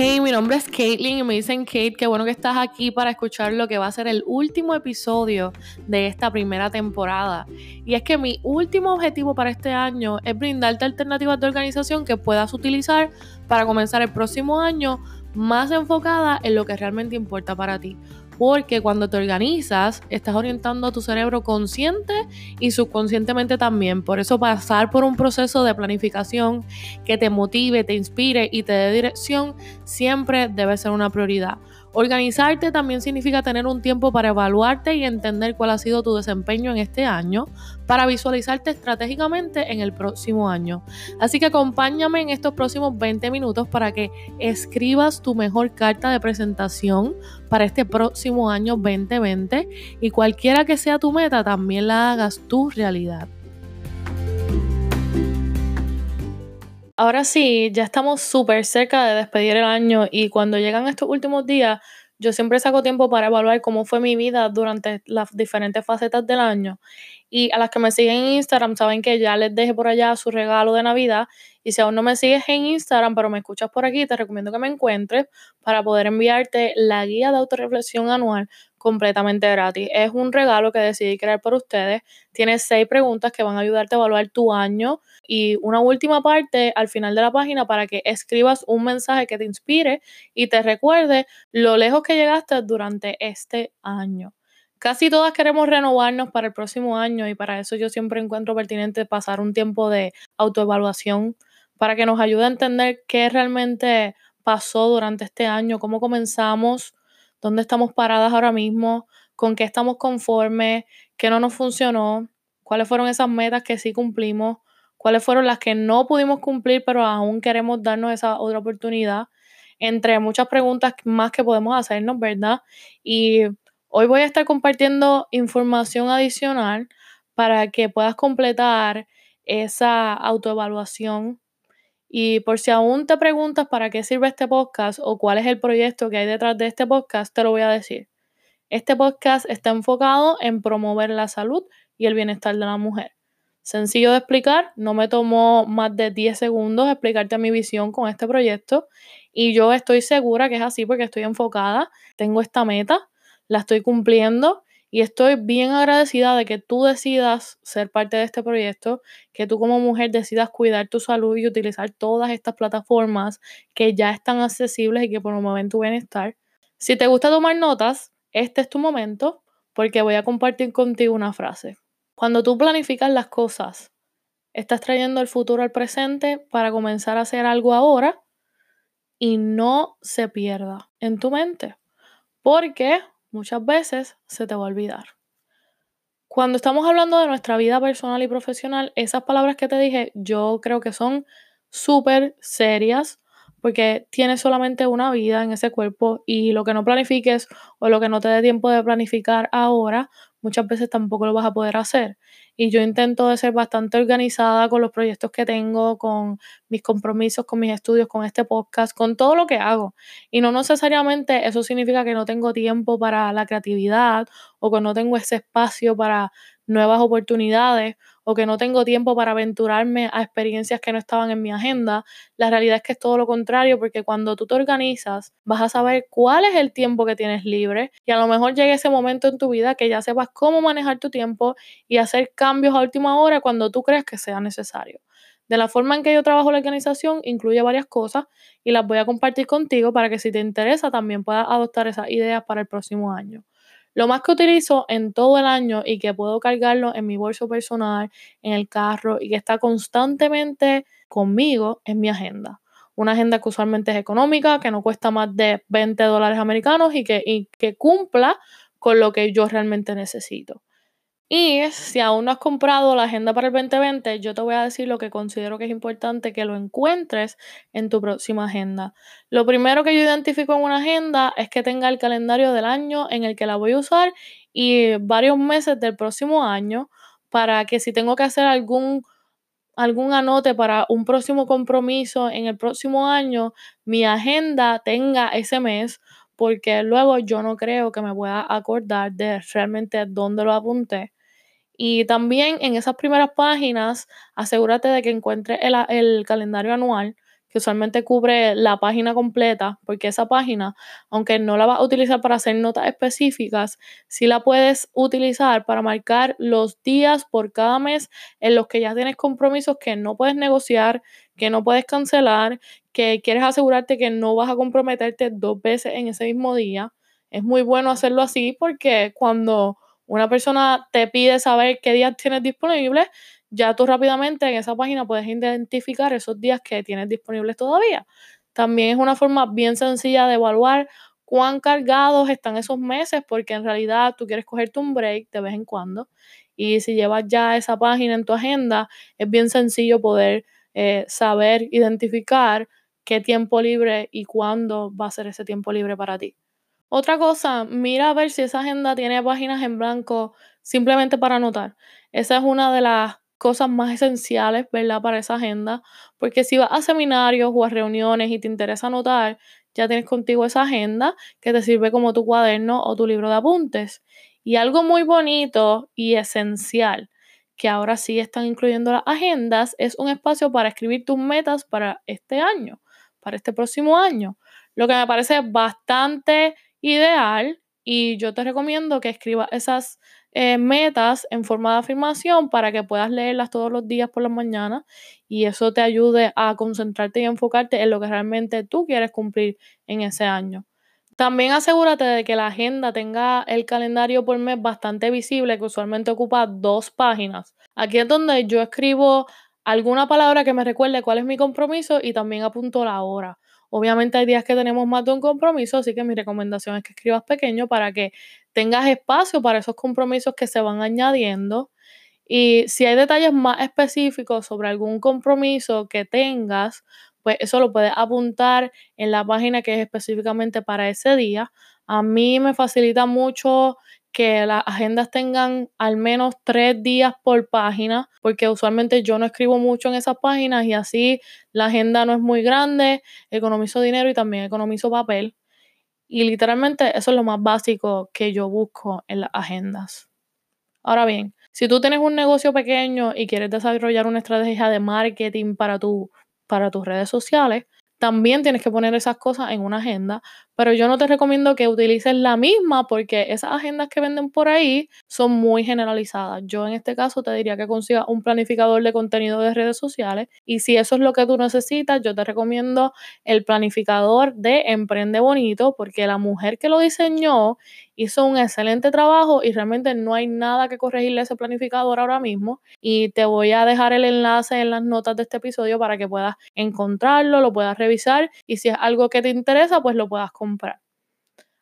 Hey, mi nombre es Caitlin y me dicen Kate, qué bueno que estás aquí para escuchar lo que va a ser el último episodio de esta primera temporada. Y es que mi último objetivo para este año es brindarte alternativas de organización que puedas utilizar para comenzar el próximo año más enfocada en lo que realmente importa para ti porque cuando te organizas estás orientando a tu cerebro consciente y subconscientemente también. Por eso pasar por un proceso de planificación que te motive, te inspire y te dé dirección siempre debe ser una prioridad. Organizarte también significa tener un tiempo para evaluarte y entender cuál ha sido tu desempeño en este año, para visualizarte estratégicamente en el próximo año. Así que acompáñame en estos próximos 20 minutos para que escribas tu mejor carta de presentación para este próximo año 2020 y cualquiera que sea tu meta, también la hagas tu realidad. Ahora sí, ya estamos súper cerca de despedir el año y cuando llegan estos últimos días, yo siempre saco tiempo para evaluar cómo fue mi vida durante las diferentes facetas del año. Y a las que me siguen en Instagram saben que ya les dejé por allá su regalo de Navidad. Y si aún no me sigues en Instagram, pero me escuchas por aquí, te recomiendo que me encuentres para poder enviarte la guía de autorreflexión anual completamente gratis. Es un regalo que decidí crear por ustedes. Tiene seis preguntas que van a ayudarte a evaluar tu año y una última parte al final de la página para que escribas un mensaje que te inspire y te recuerde lo lejos que llegaste durante este año. Casi todas queremos renovarnos para el próximo año y para eso yo siempre encuentro pertinente pasar un tiempo de autoevaluación para que nos ayude a entender qué realmente pasó durante este año, cómo comenzamos, dónde estamos paradas ahora mismo, con qué estamos conformes, qué no nos funcionó, cuáles fueron esas metas que sí cumplimos, cuáles fueron las que no pudimos cumplir, pero aún queremos darnos esa otra oportunidad, entre muchas preguntas más que podemos hacernos, ¿verdad? Y hoy voy a estar compartiendo información adicional para que puedas completar esa autoevaluación y por si aún te preguntas para qué sirve este podcast o cuál es el proyecto que hay detrás de este podcast, te lo voy a decir. Este podcast está enfocado en promover la salud y el bienestar de la mujer. Sencillo de explicar, no me tomó más de 10 segundos explicarte mi visión con este proyecto y yo estoy segura que es así porque estoy enfocada, tengo esta meta, la estoy cumpliendo y estoy bien agradecida de que tú decidas ser parte de este proyecto, que tú como mujer decidas cuidar tu salud y utilizar todas estas plataformas que ya están accesibles y que promueven tu bienestar. Si te gusta tomar notas, este es tu momento porque voy a compartir contigo una frase. Cuando tú planificas las cosas, estás trayendo el futuro al presente para comenzar a hacer algo ahora y no se pierda en tu mente. Porque muchas veces se te va a olvidar. Cuando estamos hablando de nuestra vida personal y profesional, esas palabras que te dije yo creo que son súper serias porque tienes solamente una vida en ese cuerpo y lo que no planifiques o lo que no te dé tiempo de planificar ahora, muchas veces tampoco lo vas a poder hacer. Y yo intento de ser bastante organizada con los proyectos que tengo, con mis compromisos, con mis estudios, con este podcast, con todo lo que hago. Y no necesariamente eso significa que no tengo tiempo para la creatividad o que no tengo ese espacio para nuevas oportunidades o que no tengo tiempo para aventurarme a experiencias que no estaban en mi agenda. La realidad es que es todo lo contrario, porque cuando tú te organizas, vas a saber cuál es el tiempo que tienes libre y a lo mejor llegue ese momento en tu vida que ya sepas cómo manejar tu tiempo y hacer cambios a última hora cuando tú creas que sea necesario. De la forma en que yo trabajo la organización incluye varias cosas y las voy a compartir contigo para que si te interesa también puedas adoptar esas ideas para el próximo año. Lo más que utilizo en todo el año y que puedo cargarlo en mi bolso personal, en el carro y que está constantemente conmigo es mi agenda. Una agenda que usualmente es económica, que no cuesta más de 20 dólares americanos y que, y que cumpla con lo que yo realmente necesito. Y si aún no has comprado la agenda para el 2020, yo te voy a decir lo que considero que es importante que lo encuentres en tu próxima agenda. Lo primero que yo identifico en una agenda es que tenga el calendario del año en el que la voy a usar y varios meses del próximo año para que si tengo que hacer algún algún anote para un próximo compromiso en el próximo año, mi agenda tenga ese mes, porque luego yo no creo que me pueda acordar de realmente dónde lo apunté. Y también en esas primeras páginas, asegúrate de que encuentres el, calendario anual, que usualmente cubre la página completa, porque esa página, aunque no la vas a utilizar para hacer notas específicas, sí la puedes utilizar para marcar los días por cada mes en los que ya tienes compromisos que no puedes negociar, que no puedes cancelar, que quieres asegurarte que no vas a comprometerte dos veces en ese mismo día. Es muy bueno hacerlo así porque cuando una persona te pide saber qué días tienes disponibles, ya tú rápidamente en esa página puedes identificar esos días que tienes disponibles todavía. También es una forma bien sencilla de evaluar cuán cargados están esos meses, porque en realidad tú quieres cogerte un break de vez en cuando. Y si llevas ya esa página en tu agenda, es bien sencillo poder eh, saber identificar qué tiempo libre y cuándo va a ser ese tiempo libre para ti. Otra cosa, mira a ver si esa agenda tiene páginas en blanco simplemente para anotar. Esa es una de las cosas más esenciales, ¿verdad? Para esa agenda, porque si vas a seminarios o a reuniones y te interesa anotar, ya tienes contigo esa agenda que te sirve como tu cuaderno o tu libro de apuntes. Y algo muy bonito y esencial que ahora sí están incluyendo las agendas es un espacio para escribir tus metas para este año, para este próximo año. Lo que me parece bastante ideal y yo te recomiendo que escribas esas eh, metas en forma de afirmación para que puedas leerlas todos los días por la mañana y eso te ayude a concentrarte y enfocarte en lo que realmente tú quieres cumplir en ese año. También asegúrate de que la agenda tenga el calendario por mes bastante visible, que usualmente ocupa dos páginas. Aquí es donde yo escribo alguna palabra que me recuerde cuál es mi compromiso y también apunto la hora. Obviamente hay días que tenemos más de un compromiso, así que mi recomendación es que escribas pequeño para que tengas espacio para esos compromisos que se van añadiendo. Y si hay detalles más específicos sobre algún compromiso que tengas, pues eso lo puedes apuntar en la página que es específicamente para ese día. A mí me facilita mucho que las agendas tengan al menos tres días por página, porque usualmente yo no escribo mucho en esas páginas y así la agenda no es muy grande, economizo dinero y también economizo papel. Y literalmente eso es lo más básico que yo busco en las agendas. Ahora bien, si tú tienes un negocio pequeño y quieres desarrollar una estrategia de marketing para, tu, para tus redes sociales, también tienes que poner esas cosas en una agenda, pero yo no te recomiendo que utilices la misma porque esas agendas que venden por ahí son muy generalizadas. Yo en este caso te diría que consigas un planificador de contenido de redes sociales y si eso es lo que tú necesitas, yo te recomiendo el planificador de Emprende Bonito porque la mujer que lo diseñó hizo un excelente trabajo y realmente no hay nada que corregirle a ese planificador ahora mismo. Y te voy a dejar el enlace en las notas de este episodio para que puedas encontrarlo, lo puedas revisar y si es algo que te interesa, pues lo puedas comprar.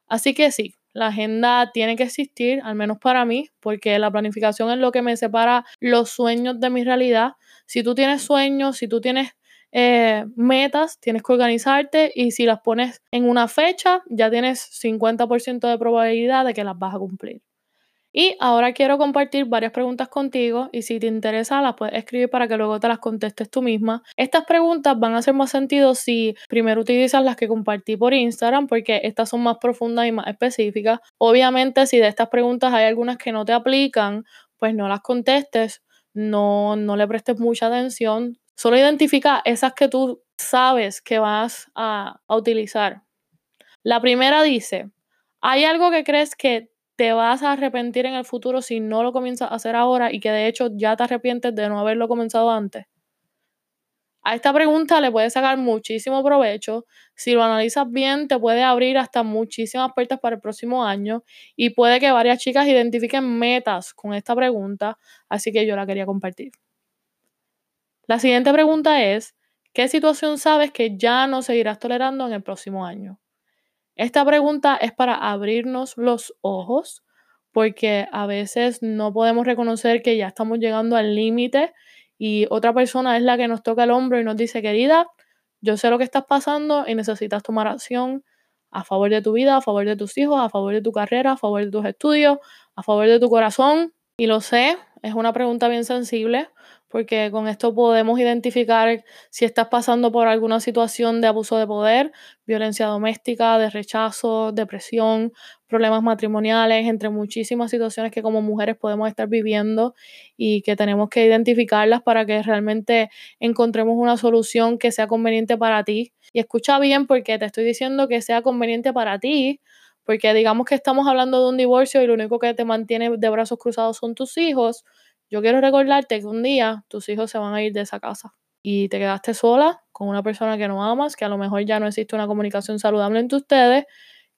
Así que sí, la agenda tiene que existir, al menos para mí, porque la planificación es lo que me separa los sueños de mi realidad. Si tú tienes sueños, si tú tienes eh, metas, tienes que organizarte y si las pones en una fecha, ya tienes 50% de probabilidad de que las vas a cumplir. Y ahora quiero compartir varias preguntas contigo y si te interesa las puedes escribir para que luego te las contestes tú misma. Estas preguntas van a hacer más sentido si primero utilizas las que compartí por Instagram porque estas son más profundas y más específicas. Obviamente si de estas preguntas hay algunas que no te aplican, pues no las contestes, no, no le prestes mucha atención, Solo identifica esas que tú sabes que vas a, utilizar. La primera dice, ¿hay algo que crees que te vas a arrepentir en el futuro si no lo comienzas a hacer ahora y que de hecho ya te arrepientes de no haberlo comenzado antes? A esta pregunta le puedes sacar muchísimo provecho. Si lo analizas bien, te puede abrir hasta muchísimas puertas para el próximo año y puede que varias chicas identifiquen metas con esta pregunta, así que yo la quería compartir. La siguiente pregunta es, ¿qué situación sabes que ya no seguirás tolerando en el próximo año? Esta pregunta es para abrirnos los ojos porque a veces no podemos reconocer que ya estamos llegando al límite y otra persona es la que nos toca el hombro y nos dice, querida, yo sé lo que estás pasando y necesitas tomar acción a favor de tu vida, a favor de tus hijos, a favor de tu carrera, a favor de tus estudios, a favor de tu corazón. Y lo sé, es una pregunta bien sensible porque con esto podemos identificar si estás pasando por alguna situación de abuso de poder, violencia doméstica, de rechazo, depresión, problemas matrimoniales, entre muchísimas situaciones que como mujeres podemos estar viviendo y que tenemos que identificarlas para que realmente encontremos una solución que sea conveniente para ti. Y escucha bien porque te estoy diciendo que sea conveniente para ti, porque digamos que estamos hablando de un divorcio y lo único que te mantiene de brazos cruzados son tus hijos. Yo quiero recordarte que un día tus hijos se van a ir de esa casa y te quedaste sola con una persona que no amas, que a lo mejor ya no existe una comunicación saludable entre ustedes,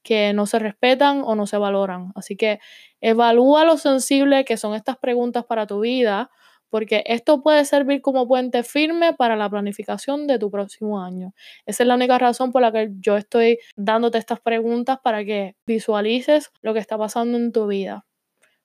que no se respetan o no se valoran. Así que evalúa lo sensible que son estas preguntas para tu vida, porque esto puede servir como puente firme para la planificación de tu próximo año. Esa es la única razón por la que yo estoy dándote estas preguntas para que visualices lo que está pasando en tu vida.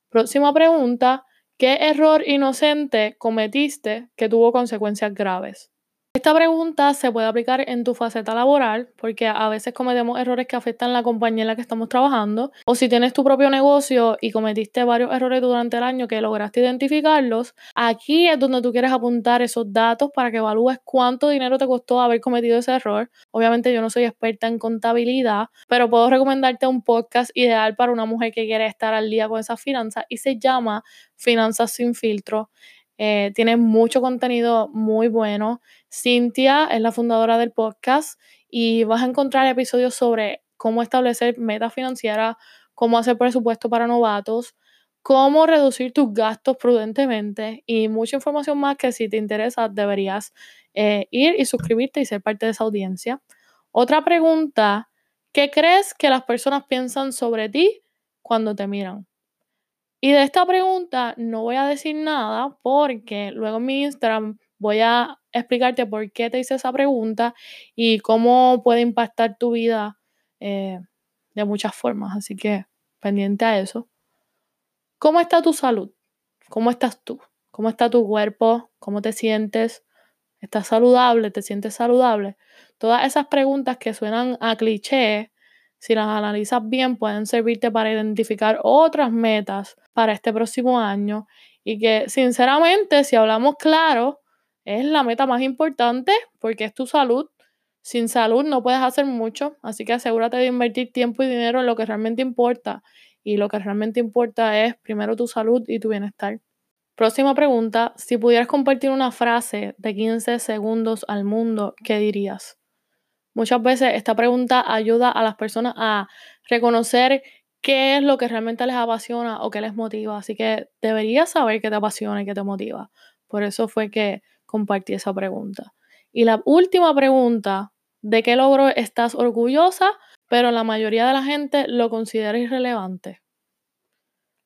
Próxima pregunta, ¿Qué error inocente cometiste que tuvo consecuencias graves? Esta pregunta se puede aplicar en tu faceta laboral porque a veces cometemos errores que afectan la compañía en la que estamos trabajando o si tienes tu propio negocio y cometiste varios errores durante el año que lograste identificarlos, aquí es donde tú quieres apuntar esos datos para que evalúes cuánto dinero te costó haber cometido ese error. Obviamente yo no soy experta en contabilidad, pero puedo recomendarte un podcast ideal para una mujer que quiere estar al día con esas finanzas y se llama Finanzas sin filtro. Eh, tiene mucho contenido muy bueno. Cintia es la fundadora del podcast y vas a encontrar episodios sobre cómo establecer metas financieras, cómo hacer presupuesto para novatos, cómo reducir tus gastos prudentemente y mucha información más que si te interesa deberías eh, ir y suscribirte y ser parte de esa audiencia. Otra pregunta, ¿qué crees que las personas piensan sobre ti cuando te miran? Y de esta pregunta no voy a decir nada porque luego en mi Instagram voy a explicarte por qué te hice esa pregunta y cómo puede impactar tu vida eh, de muchas formas. Así que pendiente a eso. ¿Cómo está tu salud? ¿Cómo estás tú? ¿Cómo está tu cuerpo? ¿Cómo te sientes? ¿Estás saludable? ¿Te sientes saludable? Todas esas preguntas que suenan a cliché si las analizas bien, pueden servirte para identificar otras metas para este próximo año y que sinceramente, si hablamos claro, es la meta más importante porque es tu salud. Sin salud no puedes hacer mucho, así que asegúrate de invertir tiempo y dinero en lo que realmente importa. Y lo que realmente importa es primero tu salud y tu bienestar. Próxima pregunta, si pudieras compartir una frase de 15 segundos al mundo, ¿qué dirías? Muchas veces esta pregunta ayuda a las personas a reconocer qué es lo que realmente les apasiona o qué les motiva. Así que deberías saber qué te apasiona y qué te motiva. Por eso fue que compartí esa pregunta. Y la última pregunta, ¿de qué logro estás orgullosa? Pero la mayoría de la gente lo considera irrelevante.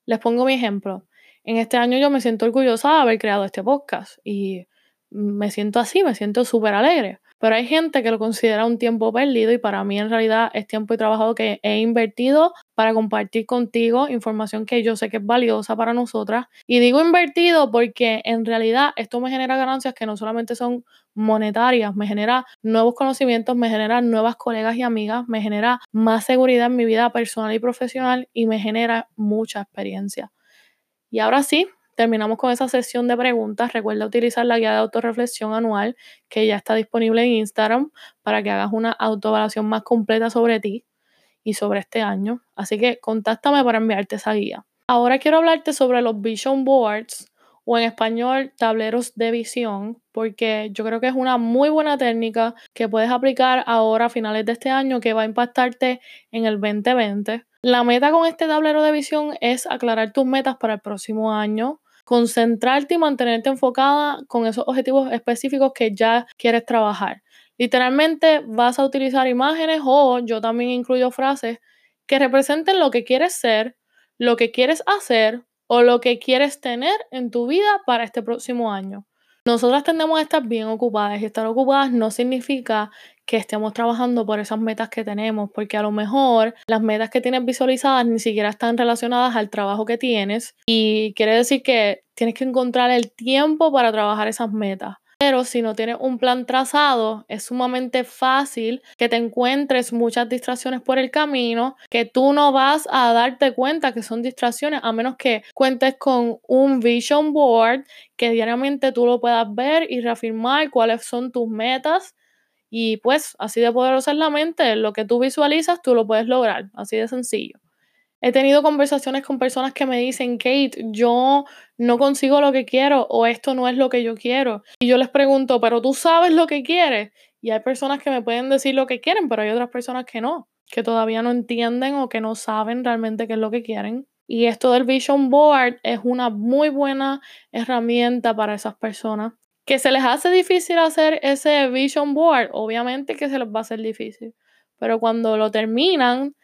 Les pongo mi ejemplo. En este año yo me siento orgullosa de haber creado este podcast y me siento así, me siento súper alegre. Pero hay gente que lo considera un tiempo perdido y para mí en realidad es tiempo y trabajo que he invertido para compartir contigo información que yo sé que es valiosa para nosotras. Y digo invertido porque en realidad esto me genera ganancias que no solamente son monetarias, me genera nuevos conocimientos, me genera nuevas colegas y amigas, me genera más seguridad en mi vida personal y profesional y me genera mucha experiencia. Y ahora sí, terminamos con esa sesión de preguntas. Recuerda utilizar la guía de autorreflexión anual que ya está disponible en Instagram para que hagas una autoevaluación más completa sobre ti y sobre este año. Así que contáctame para enviarte esa guía. Ahora quiero hablarte sobre los Vision Boards o en español tableros de visión, porque yo creo que es una muy buena técnica que puedes aplicar ahora a finales de este año que va a impactarte en el 2020. La meta con este tablero de visión es aclarar tus metas para el próximo año, concentrarte y mantenerte enfocada con esos objetivos específicos que ya quieres trabajar. Literalmente vas a utilizar imágenes o yo también incluyo frases que representen lo que quieres ser, lo que quieres hacer o lo que quieres tener en tu vida para este próximo año. Nosotras tendemos a estar bien ocupadas y estar ocupadas no significa que estemos trabajando por esas metas que tenemos, porque a lo mejor las metas que tienes visualizadas ni siquiera están relacionadas al trabajo que tienes y quiere decir que tienes que encontrar el tiempo para trabajar esas metas. pero si no tienes un plan trazado, es sumamente fácil que te encuentres muchas distracciones por el camino, que tú no vas a darte cuenta que son distracciones, a menos que cuentes con un vision board que diariamente tú lo puedas ver y reafirmar cuáles son tus metas. Y pues así de poderosa es la mente, lo que tú visualizas, tú lo puedes lograr, así de sencillo. He tenido conversaciones con personas que me dicen, Kate, yo no consigo lo que quiero o esto no es lo que yo quiero. Y yo les pregunto, pero tú sabes lo que quieres. Y hay personas que me pueden decir lo que quieren, pero hay otras personas que no, que todavía no entienden o que no saben realmente qué es lo que quieren. Y esto del Vision Board es una muy buena herramienta para esas personas. Que se les hace difícil hacer ese Vision Board, obviamente que se les va a hacer difícil. Pero cuando lo terminan,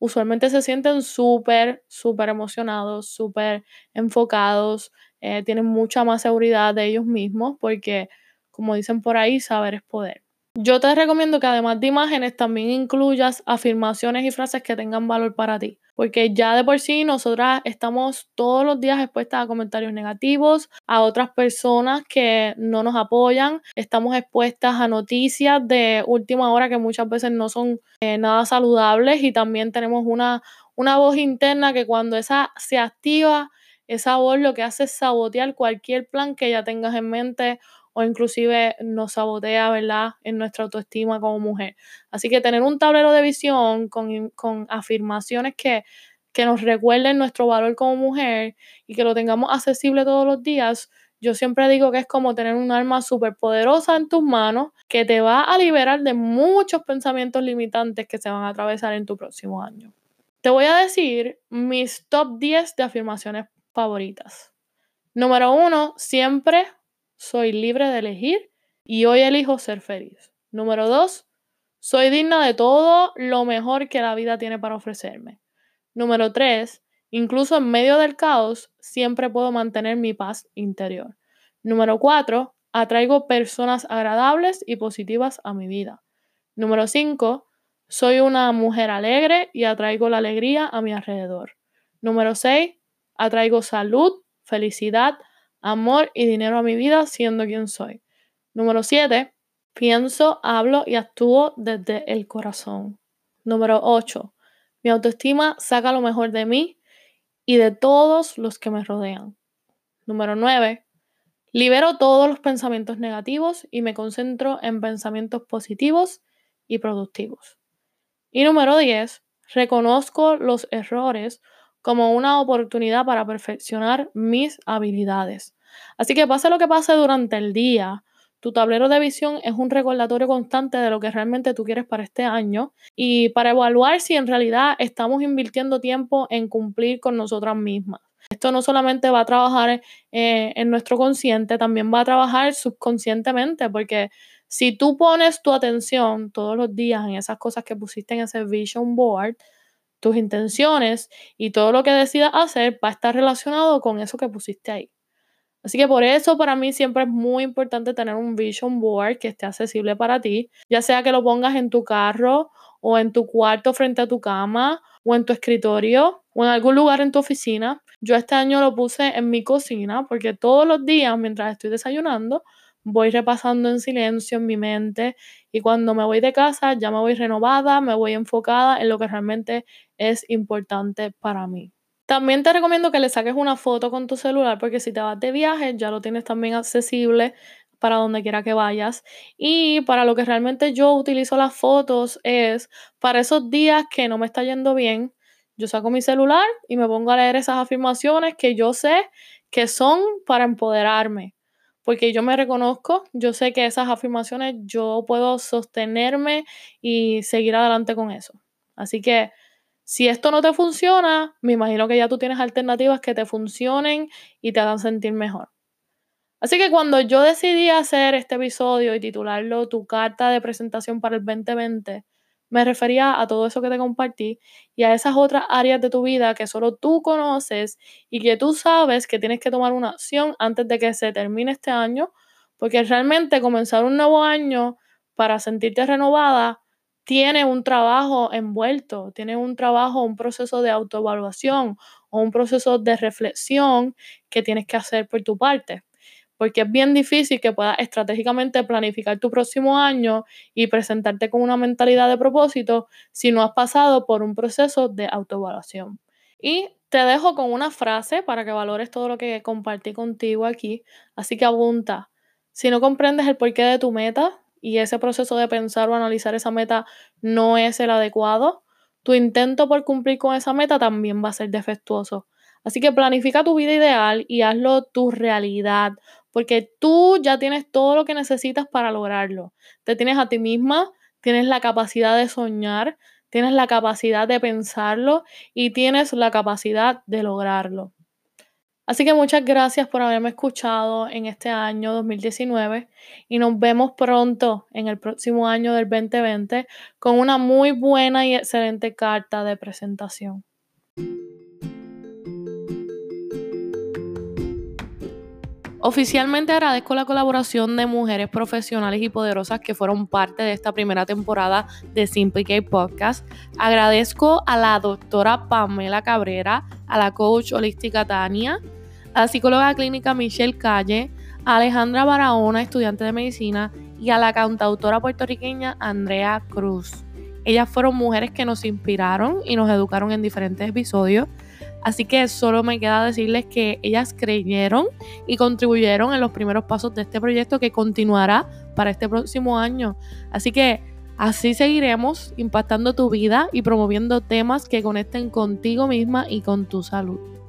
usualmente se sienten súper, súper emocionados, súper enfocados, eh, tienen mucha más seguridad de ellos mismos porque, como dicen por ahí, saber es poder. Yo te recomiendo que además de imágenes también incluyas afirmaciones y frases que tengan valor para ti, porque ya de por sí nosotras estamos todos los días expuestas a comentarios negativos, a otras personas que no nos apoyan, estamos expuestas a noticias de última hora que muchas veces no son eh, nada saludables y también tenemos una, una voz interna que cuando esa se activa, esa voz lo que hace es sabotear cualquier plan que ya tengas en mente o inclusive nos sabotea, ¿verdad?, en nuestra autoestima como mujer. Así que tener un tablero de visión con, con afirmaciones que, que nos recuerden nuestro valor como mujer y que lo tengamos accesible todos los días, yo siempre digo que es como tener un arma súper poderosa en tus manos que te va a liberar de muchos pensamientos limitantes que se van a atravesar en tu próximo año. Te voy a decir mis top 10 de afirmaciones favoritas. Número uno, siempre soy libre de elegir y hoy elijo ser feliz. Número dos, soy digna de todo lo mejor que la vida tiene para ofrecerme. Número tres, incluso en medio del caos, siempre puedo mantener mi paz interior. Número cuatro, atraigo personas agradables y positivas a mi vida. Número cinco, soy una mujer alegre y atraigo la alegría a mi alrededor. Número seis, atraigo salud, felicidad, amor y dinero a mi vida siendo quien soy. Número 7. Pienso, hablo y actúo desde el corazón. Número 8. Mi autoestima saca lo mejor de mí y de todos los que me rodean. Número 9. Libero todos los pensamientos negativos y me concentro en pensamientos positivos y productivos. Y número 10. Reconozco los errores como una oportunidad para perfeccionar mis habilidades. Así que pase lo que pase durante el día, tu tablero de visión es un recordatorio constante de lo que realmente tú quieres para este año y para evaluar si en realidad estamos invirtiendo tiempo en cumplir con nosotras mismas. Esto no solamente va a trabajar eh, en nuestro consciente, también va a trabajar subconscientemente, porque si tú pones tu atención todos los días en esas cosas que pusiste en ese vision board, tus intenciones y todo lo que decidas hacer va a estar relacionado con eso que pusiste ahí. Así que por eso para mí siempre es muy importante tener un vision board que esté accesible para ti, ya sea que lo pongas en tu carro o en tu cuarto frente a tu cama o en tu escritorio o en algún lugar en tu oficina. Yo este año lo puse en mi cocina porque todos los días mientras estoy desayunando voy repasando en silencio en mi mente y cuando me voy de casa ya me voy renovada, me voy enfocada en lo que realmente es importante para mí. También te recomiendo que le saques una foto con tu celular porque si te vas de viaje ya lo tienes también accesible para donde quiera que vayas. Y para lo que realmente yo utilizo las fotos es para esos días que no me está yendo bien, yo saco mi celular y me pongo a leer esas afirmaciones que yo sé que son para empoderarme. Porque yo me reconozco, yo sé que esas afirmaciones yo puedo sostenerme y seguir adelante con eso. Así que si esto no te funciona, me imagino que ya tú tienes alternativas que te funcionen y te hagan sentir mejor. Así que cuando yo decidí hacer este episodio y titularlo Tu carta de presentación para el 2020, me refería a todo eso que te compartí y a esas otras áreas de tu vida que solo tú conoces y que tú sabes que tienes que tomar una acción antes de que se termine este año, porque realmente comenzar un nuevo año para sentirte renovada tiene un trabajo envuelto, tiene un trabajo, un proceso de autoevaluación o un proceso de reflexión que tienes que hacer por tu parte. Porque es bien difícil que puedas estratégicamente planificar tu próximo año y presentarte con una mentalidad de propósito si no has pasado por un proceso de autoevaluación. Y te dejo con una frase para que valores todo lo que compartí contigo aquí, así que apunta. Si no comprendes el porqué de tu meta y ese proceso de pensar o analizar esa meta no es el adecuado, tu intento por cumplir con esa meta también va a ser defectuoso. Así que planifica tu vida ideal y hazlo tu realidad, porque tú ya tienes todo lo que necesitas para lograrlo. Te tienes a ti misma, tienes la capacidad de soñar, tienes la capacidad de pensarlo y tienes la capacidad de lograrlo. Así que muchas gracias por haberme escuchado en este año 2019 y nos vemos pronto en el próximo año del 2020 con una muy buena y excelente carta de presentación. Oficialmente agradezco la colaboración de mujeres profesionales y poderosas que fueron parte de esta primera temporada de Simple K Podcast. Agradezco a la doctora Pamela Cabrera, a la coach holística Tania, a la psicóloga clínica Michelle Calle, a Alejandra Barahona, estudiante de medicina, y a la cantautora puertorriqueña Andrea Cruz. Ellas fueron mujeres que nos inspiraron y nos educaron en diferentes episodios. Así que solo me queda decirles que ellas creyeron y contribuyeron en los primeros pasos de este proyecto que continuará para este próximo año. Así que así seguiremos impactando tu vida y promoviendo temas que conecten contigo misma y con tu salud.